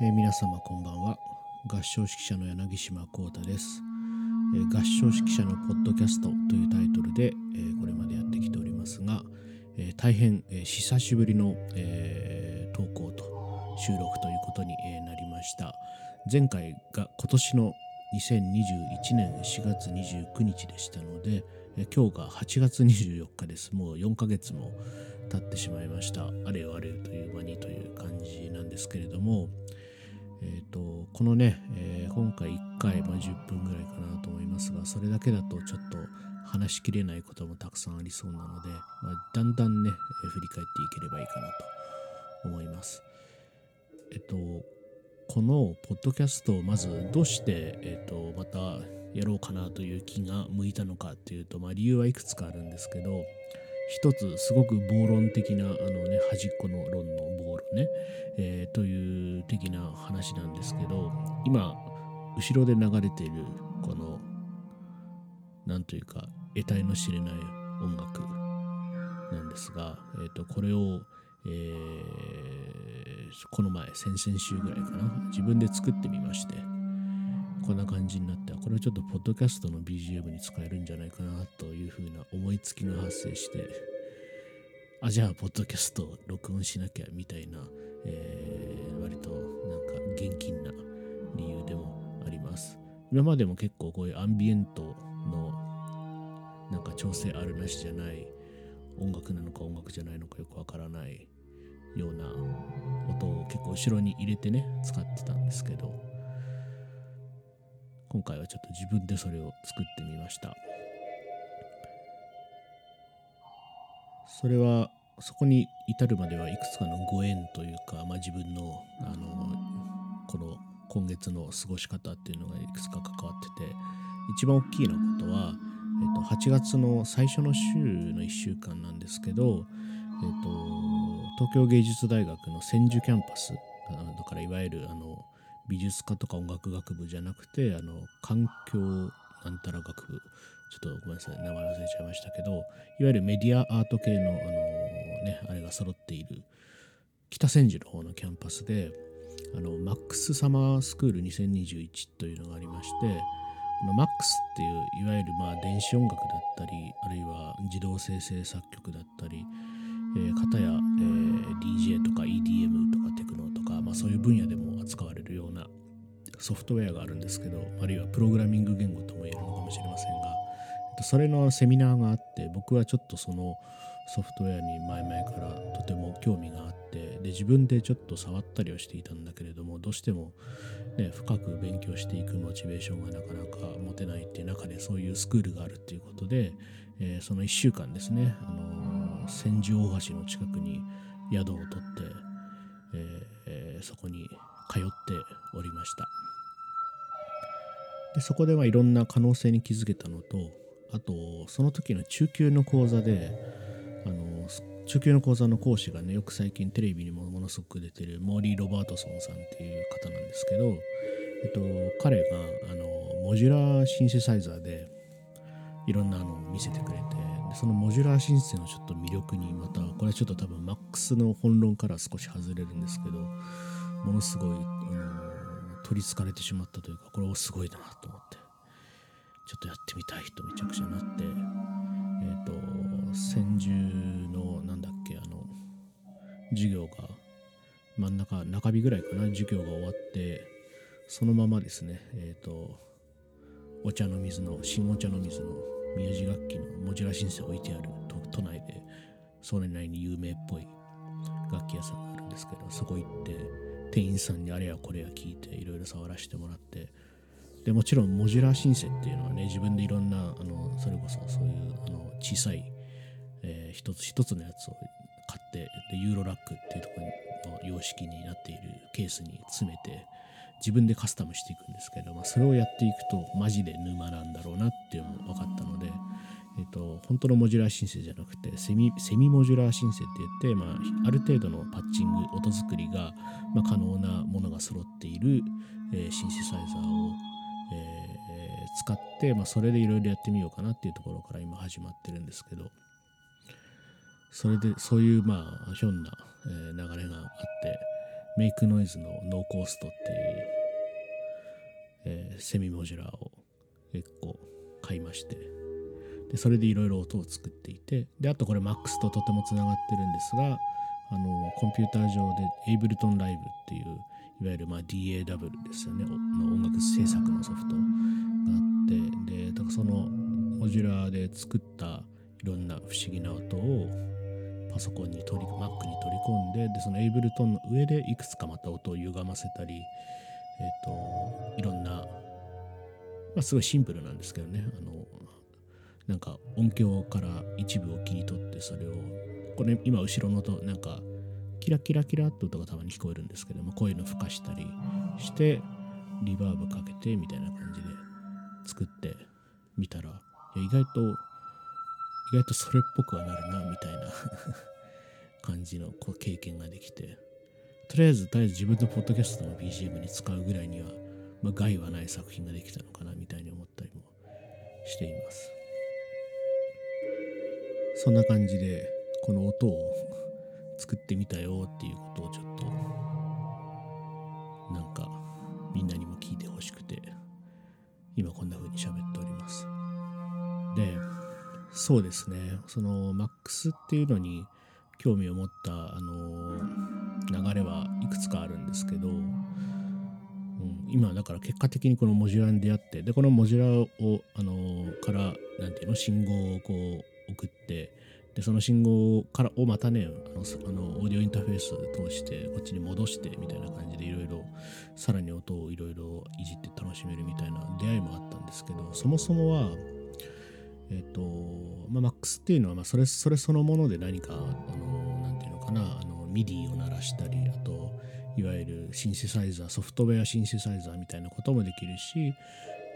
えー皆様こんばんは。合唱指揮者の柳島幸太です、えー合唱指揮者のポッドキャストというタイトルで、えーこれまでやってきておりますが、え大変、え久しぶりの、え投稿と収録ということに、えなりました。前回が今年の2021年4月29日でしたので、今日が8月24日です。もう4ヶ月も経ってしまいました。あれよあれよという間にという感じなんですけれどもえー、とこのね、えー今回1回、まあ、10分ぐらいかなと思いますがそれだけだとちょっと話しきれないこともたくさんありそうなので、まあ、だんだんね、え振り返っていければいいかなと思います。えっとこのポッドキャストをまずどうして、えっとまたやろうかなという気が向いたのかっていうと、まあ、理由はいくつかあるんですけど一つすごく暴論的なあのね端っこの論の暴論ね、えーという的な話なんですけど今後ろで流れているこのなんというか得体の知れない音楽なんですが、えー、とこれを、えーこの前先々週ぐらいかな自分で作ってみましてこんな感じになってこれをちょっとポッドキャストの BGM に使えるんじゃないかなというふうな思いつきが発生してあじゃあポッドキャスト録音しなきゃみたいな、えー割となんか現金な理由でもあります。今までも結構こういうアンビエントのなんか調整あるなしじゃない音楽なのか音楽じゃないのかよくわからないような音を結構後ろに入れてね使ってたんですけど今回はちょっと自分でそれを作ってみました。それはそこに至るまではいくつかのご縁というか、まあ、自分のあのこの今月の過ごし方っていうのがいくつか関わってて一番大きいなことは、えっと、8月の最初の週の1週間なんですけど、えっと、東京芸術大学の千住キャンパスだからいわゆるあの美術科とか音楽学部じゃなくてあの環境なんたら学部。ちょっとごめんなさい名前忘れちゃいましたけどいわゆるメディアアート系のあの、ね、あれが揃っている北千住の方のキャンパスであのマックスサマースクール2021というのがありましてこのマックスっていういわゆるまあ電子音楽だったりあるいは自動生成作曲だったりえー、片や、えー DJ とか EDM とかテクノとか、まあ、そういう分野でも扱われるようなソフトウェアがあるんですけどあるいはプログラミング言語とも言えるのかもしれませんが、えっと、それのセミナーがあって僕はちょっとそのソフトウェアに前々からとても興味があってで自分でちょっと触ったりはしていたんだけれどもどうしても、ね、深く勉強していくモチベーションがなかなか持てないっていう中でそういうスクールがあるっていうことで、えーその1週間ですね、あのー千住大橋の近くに宿を取って、えーーそこに通っておりました。でそこではいろんな可能性に気づけたのとあとその時の中級の講座であの中級の講座の講師がねよく最近テレビにもものすごく出てるモーリー・ロバートソンさんっていう方なんですけど、えっと、彼があのモジュラーシンセサイザーでいろんなのを見せてくれてそのモジュラーシンセのちょっと魅力にまたこれはちょっと多分 Max の本論から少し外れるんですけどものすごい、あの取りつかれてしまったというかこれはすごいなと思ってちょっとやってみたいとめちゃくちゃなってえっ、と千住のなんだっけあの授業が真ん中中日ぐらいかな授業が終わってそのままですねえっ、とお茶の水の新お茶の水の宮地楽器のモジュラシンセ置いてある都都内で。それなりに有名っぽい楽器屋さんがあるんですけどそこ行って店員さんにあれやこれや聞いていろいろ触らせてもらって。でもちろんモジュラーシンセっていうのはね自分でいろんなあのそれこそそういうあの小さい、えー一つ一つのやつを買ってでユーロラックっていうところの様式になっているケースに詰めて自分でカスタムしていくんですけど、まあ、それをやっていくとマジで沼なんだろうなっていうのも分かったので、えっと本当のモジュラーシンセじゃなくてセミセミモジュラーシンセって言って、まあ、ある程度のパッチング音作りが、まあ、可能なものが揃っている、えーシンセサイザーを、えー使って、まあ、それでいろいろやってみようかなっていうところから今始まってるんですけどそれでそういうまあひょんな、流れがあってメイクノイズのノーコーストっていう、えー、セミモジュラーを結構買いまして。でそれでいろいろ音を作っていて。であとこれ MAX ととてもつながってるんですがあのコンピューター上で Ableton Live っていういわゆるまあ DAW ですよね。の音楽制作のソフトがあって。でだからそのモジュラーで作ったいろんな不思議な音をパソコンに取り Mac に取り込んででその Ableton の上でいくつかまた音を歪ませたりえっ、ー、といろんな、まあ、すごいシンプルなんですけどね。あのなんか音響から一部を切り取ってそれをこれ今後ろの音なんかキラキラキラって音がたまに聞こえるんですけどもこういうの吹かしたりしてリバーブかけてみたいな感じで作ってみたら意外と意外とそれっぽくはなるなみたいな。感じのこう経験ができて。とりあえずとりあえず自分のポッドキャストの BGM に使うぐらいには、まあ、害はない作品ができたのかなみたいに思ったりもしています。そんな感じでこの音を 作ってみたよっていうことをちょっそうですね。その MAX っていうのに興味を持ったあの流れはいくつかあるんですけど、うん、今だから結果的にこのモジュラーに出会ってでこのモジュラをあのから何ていうの信号をこう送ってでその信号からをまたねあのあのオーディオインターフェース通してこっちに戻してみたいな感じでいろいろさらに音をいろいろいじって楽しめるみたいな出会いもあったんですけどそもそもはえっ、ー、と、まあ、MAX っていうのは、まあ、それ、それそのもので何か、あの、なんていうのかな、あの、MIDI を鳴らしたり、あと、いわゆるシンセサイザー、ソフトウェアシンセサイザーみたいなこともできるし、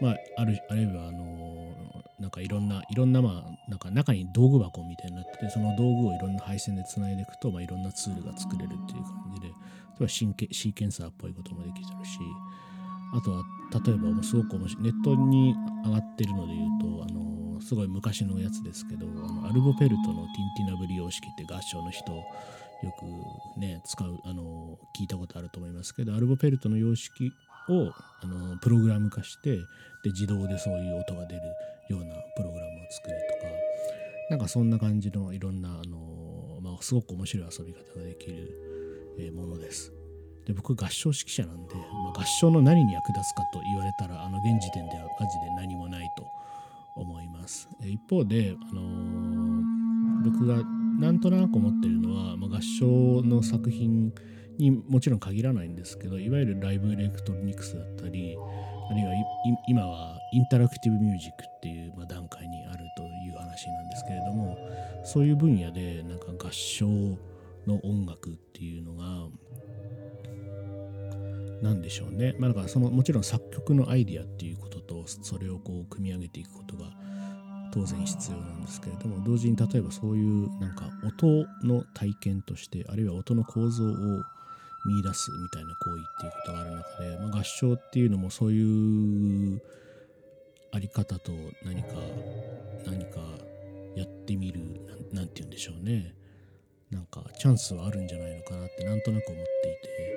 まあ、ある、あるいは、あの、なんかいろんな、いろんな、まあ、なんか中に道具箱みたいになってて、その道具をいろんな配線でつないでいくと、まあ、いろんなツールが作れるっていう感じで、例えばシンケシーケンサーっぽいこともできてるし、あとは、例えば、すごく面白い、ネットに上がってるので言うと、すごい昔のやつですけどあのアルボペルトのティンティナブリ様式って合唱の人よくね使うあの聞いたことあると思いますけどアルボペルトの様式をあのプログラム化してで自動でそういう音が出るようなプログラムを作るとかなんかそんな感じのいろんなあの、まあ、すごく面白い遊び方ができる、えものです。で僕合唱指揮者なんで、まあ、合唱の何に役立つかと言われたらあの現時点ではマジで何もないと思います。一方で、あのー、僕がなんとなく思ってるのは、まあ、合唱の作品にもちろん限らないんですけどいわゆるライブエレクトロニクスだったりあるいは今はインタラクティブミュージックっていう、まあ、段階にあるという話なんですけれどもそういう分野でなんか合唱の音楽っていうのが何でしょうね。まあ、だからそのもちろん作曲のアイディアっていうこととそれをこう組み上げていくことが当然必要なんですけれども同時に例えばそういうなんか音の体験としてあるいは音の構造を見出すみたいな行為っていうことがある中で、まあ、合唱っていうのもそういうあり方と何か何かやってみる何て言うんでしょうねなんかチャンスはあるんじゃないのかなってなんとなく思っていて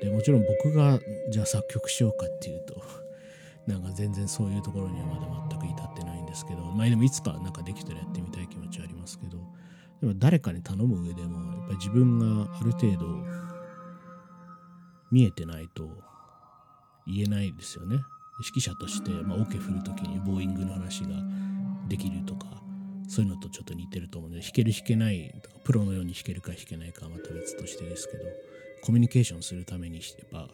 でもちろん僕がじゃあ作曲しようかっていうと なんか全然そういうところにはまだ全く至ってないんですけどまあでもいつかなんかできたらやってみたい気持ちはありますけどでも誰かに頼む上でもやっぱり自分がある程度見えてないと言えないですよね。指揮者として、まあ、オ、ケ振る時にボーイングの話ができるとかそういうのとちょっと似てると思うので弾ける弾けないとかプロのように弾けるか弾けないかはまた別としてですけどコミュニケーションするためにやっぱ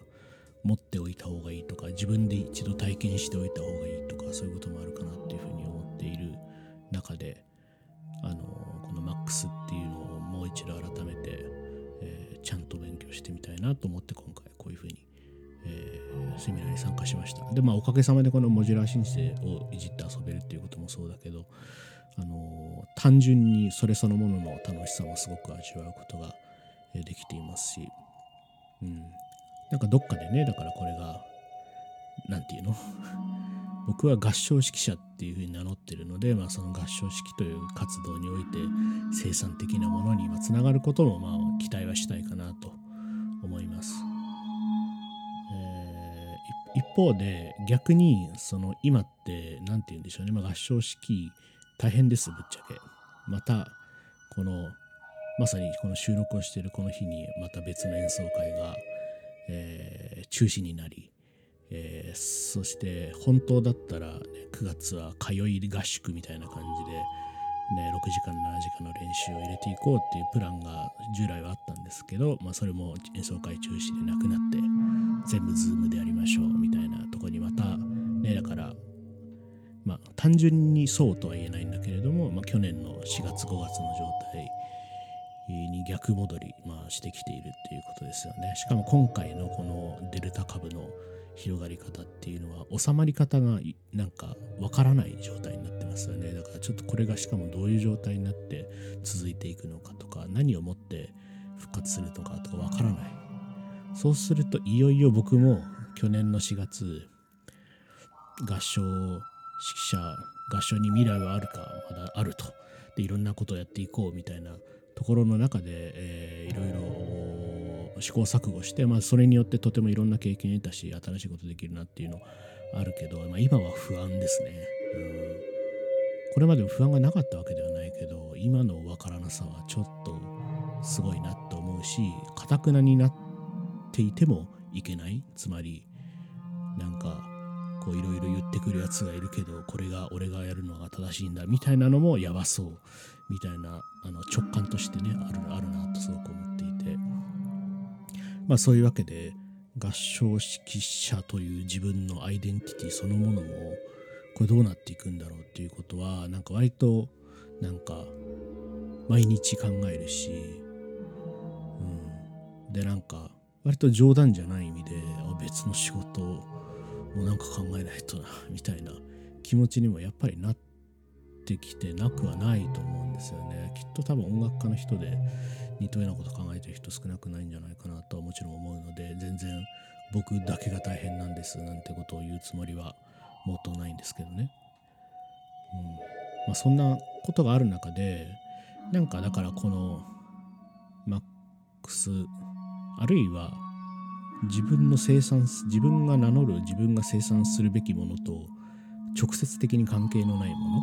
持っておいた方がいいとか自分で一度体験しておいた方がいいとかそういうこともあるかなっていうふうに思っている中であのこの MAX っていうのをもう一度改めて、えー、ちゃんと勉強してみたいなと思って今回こういうふうに、えー、セミナーに参加しました。でまあおかげさまでこのモジュラー申請をいじって遊べるっていうこともそうだけどあの単純にそれそのものの楽しさもすごく味わうことができていますしうん。なんかどっかでね、だからこれが、なんていうの？僕は合唱指揮者っていうふうに名乗ってるので、まあ、その合唱式という活動において生産的なものにつながることもまあ期待はしたいかなと思います。えー、一方で逆にその今って何て言うんでしょうね、まあ、合唱式大変ですぶっちゃけ。またこのまさにこの収録をしているこの日にまた別の演奏会が、えー、中止になり、えー、そして本当だったら、ね、9月は通い合宿みたいな感じで、ね、6時間7時間の練習を入れていこうっていうプランが従来はあったんですけど、まあ、それも演奏会中止でなくなって全部ズームでやりましょうみたいなとこにまたねだからまあ単純にそうとは言えないんだけれども、まあ、去年の4月5月の状態に逆戻り、まあ、してきているっていうことですよね。しかも今回のこのデルタ株の広がり方っていうのは収まり方がなんかわからない状態になってますよね。だからちょっとこれがしかもどういう状態になって続いていくのかとか何をもって復活するのかとかわからない。そうするといよいよ僕も去年の4月合唱指揮者合唱に未来はあるかまだあると。でいろんなことをやっていこうみたいなところの中で、えー、いろいろ試行錯誤して、まあ、それによってとてもいろんな経験を得たし新しいことできるなっていうのあるけど、まあ、今は不安ですね、うん。これまでも不安がなかったわけではないけど今の分からなさはちょっとすごいなと思うしかたくなになっていてもいけない。つまりなんかこういろいろ言ってくるやつがいるけどこれが俺がやるのが正しいんだみたいなのもやばそうみたいなあの直感としてねあるあるなとすごく思っていて。まあそういうわけで合唱指揮者という自分のアイデンティティそのものもこれどうなっていくんだろうっていうことはなんか割となんか毎日考えるし、うん、でなんか割と冗談じゃない意味で別の仕事をもうなんか考えないとなみたいな気持ちにもやっぱりなってきてなくはないと思うんですよね。きっと多分音楽家の人で似たようなこと考えてる人少なくないんじゃないかなとはもちろん思うので全然僕だけが大変なんですなんてことを言うつもりはもっとないんですけどね、うん。まあ、そんなことがある中でなんかだからこのマックスあるいは自分の生産自分が名乗る自分が生産するべきものと直接的に関係のないもの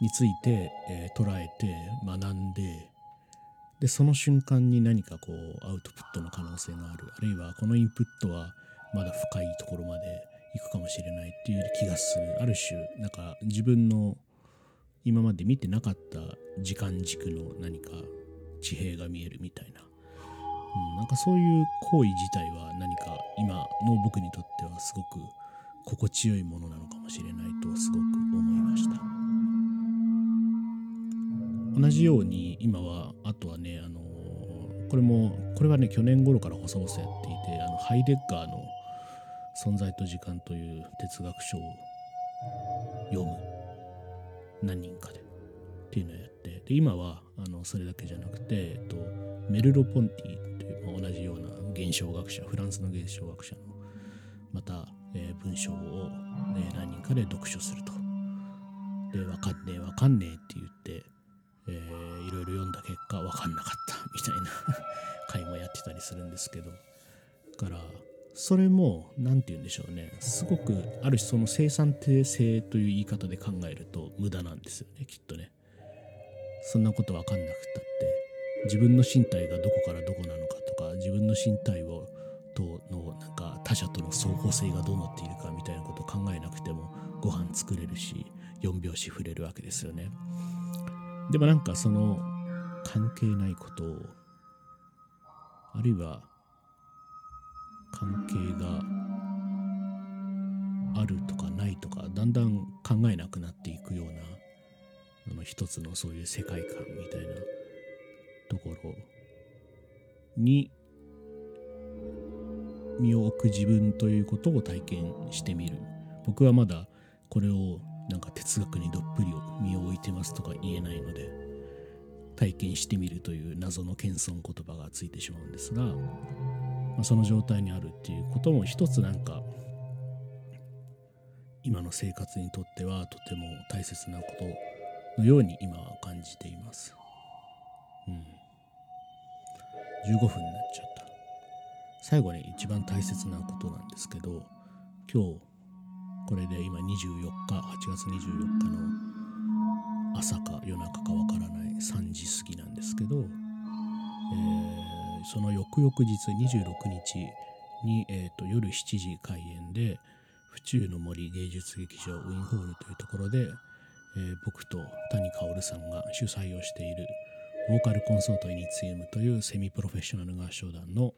について、えー、捉えて学んででその瞬間に何かこうアウトプットの可能性がある。あるいはこのインプットはまだ深いところまで行くかもしれないっていう気がする。ある種なんか自分の今まで見てなかった時間軸の何か地平が見えるみたいな、かそういう行為自体は何か今の僕にとってはすごく心地よいものなのかもしれないとすごく思いました。同じように今はあとはねあのこれもこれはね去年頃から細々やっていてあのハイデッガーの「存在と時間」という哲学書を読む何人かでっていうのをやってで今はあのそれだけじゃなくて、えっと、メルロ・ポンティ、同じような現象学者フランスの現象学者のまた、えー、文章を、ね、何人かで読書すると。で、わかんねえわかんねえって言ってえー、いろいろ読んだ結果分かんなかった みたいな回もやってたりするんですけど。だからそれも何て言うんでしょうね。すごくある種その生産性という言い方で考えると無駄なんですよねきっとね。そんなこと分かんなくったって。自分の身体がどこからどこなのかとか自分の身体をとのなんか他者との相互性がどうなっているかみたいなことを考えなくてもご飯作れるし4拍子触れるわけですよね。でもなんかその関係ないことをあるいは関係があるとかないとかだんだん考えなくなっていくようなあの一つのそういう世界観みたいなところに身を置く自分ということを体験してみる僕はまだこれをなんか哲学にどっぷりを身を置いてますとか言えないので体験してみるという謎の謙遜言葉がついてしまうんですが、まあ、その状態にあるっていうことも一つなんか今の生活にとってはとても大切なことのように今は感じています。うん。15分になっちゃった。最後に一番大切なことなんですけど今日これで今24日8月24日の朝か夜中かわからない3時過ぎなんですけど、えー、その翌々日26日に、えーと、夜7時開演で府中の森芸術劇場ウィンホールというところで、えー、僕と谷郁さんが主催をしているボーカルコンソートイニツィウムというセミプロフェッショナル合唱団の、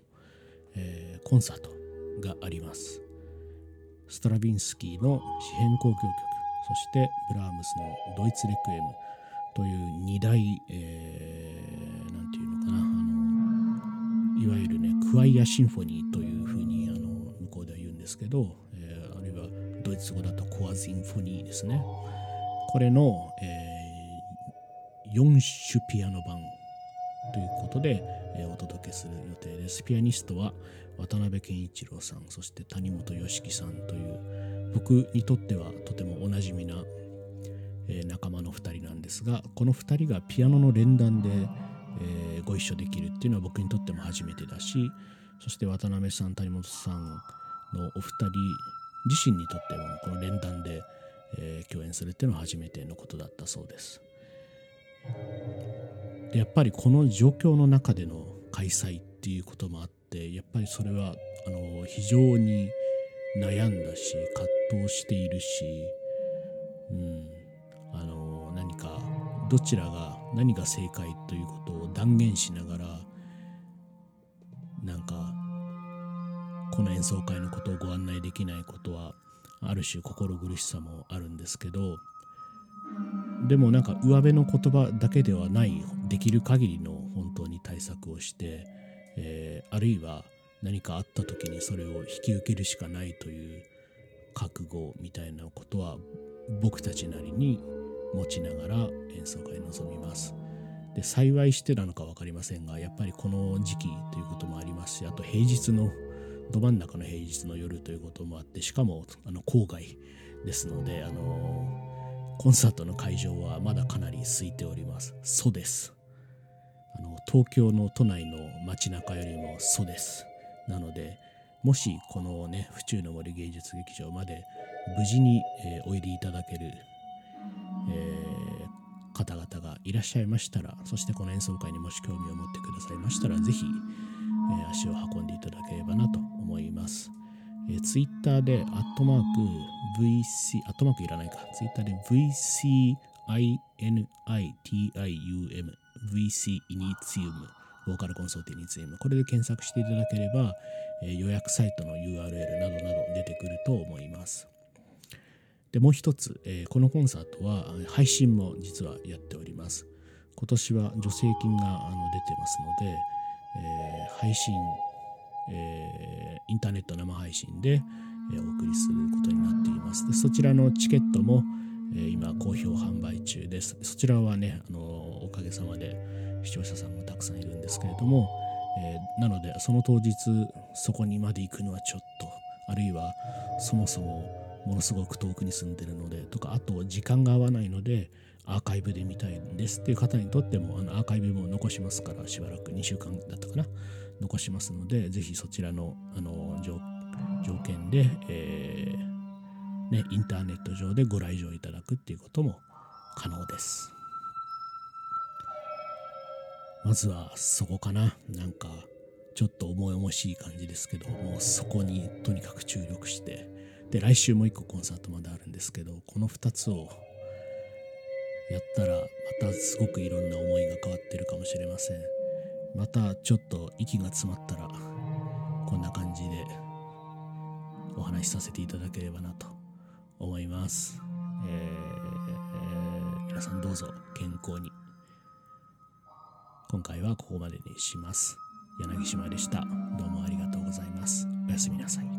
えー、コンサートがあります。ストラビンスキーの詩篇交響曲そしてブラームスのドイツレクエムという2大、えー、なんていうのかなあのいわゆるねクワイアシンフォニーというふうにあの向こうでは言うんですけど、えー、あるいはドイツ語だとコアズインフォニーですねこれの、えー、4種ピアノ版ということで、え、お届けする予定です。ピアニストは渡辺健一郎さん、そして谷本良樹さんという僕にとってはとてもおなじみな、え、仲間の2人なんですが、この2人がピアノの連弾で、え、ご一緒できるっていうのは僕にとっても初めてだし、そして渡辺さん、谷本さんのお二人自身にとってもこの連弾で、え、共演するっていうのは初めてのことだったそうです。でやっぱりこの状況の中での開催っていうこともあってやっぱりそれはあの非常に悩んだし葛藤しているし、うん、あの何かどちらが何が正解ということを断言しながらなんかこの演奏会のことをご案内できないことはある種心苦しさもあるんですけどでもなんか上辺の言葉だけではないできる限りの本当に対策をして、えー、あるいは何かあった時にそれを引き受けるしかないという覚悟みたいなことは僕たちなりに持ちながら演奏会に臨みます。で幸いしてなのか分かりませんがやっぱりこの時期ということもありますしあと平日のど真ん中の平日の夜ということもあってしかもあの郊外ですのであのコンサートの会場はまだかなり空いております。そうです。あの東京の都内の街中よりもそうです。なので、もしこのね、府中の森芸術劇場まで無事に、えー、おいでいただける、えー、方々がいらっしゃいましたら、そしてこの演奏会にもし興味を持ってくださいましたら、ぜひ、えー、足を運んでいただければなと思います。えー、ツイッターで、アットマーク VC、アットマークいらないか、ツイッターで VCINITIUM、VC イニツィウム、ボーカルコンソーティニツィウム、これで検索していただければ、えー、予約サイトの URL などなど出てくると思います。で、もう一つ、えー、このコンサートは配信も実はやっております。今年は助成金があの出てますので、えー、配信えー、インターネット生配信で、えー、お送りすることになっています。でそちらのチケットも、えー、今好評販売中です。そちらはね、あのおかげさまで視聴者さんがたくさんいるんですけれども、えなのでその当日そこにまで行くのはちょっとあるいはそもそもものすごく遠くに住んでるのでとかあと時間が合わないのでアーカイブで見たいんですっていう方にとってもあのアーカイブも残しますからしばらく2週間だったかな残しますので、ぜひそちらのあの条件で、えー、ね、インターネット上でご来場いただくっていうことも可能です。まずはそこかな。なんか、ちょっと重々しい感じですけど、もうそこにとにかく注力して、で、来週もう一個コンサートまであるんですけど、この2つをやったら、またすごくいろんな思いが変わってるかもしれません。またちょっと息が詰まったらこんな感じでお話しさせていただければなと思います、えーえー、皆さんどうぞ健康に。今回はここまでにします。柳島でした。どうもありがとうございます。おやすみなさい。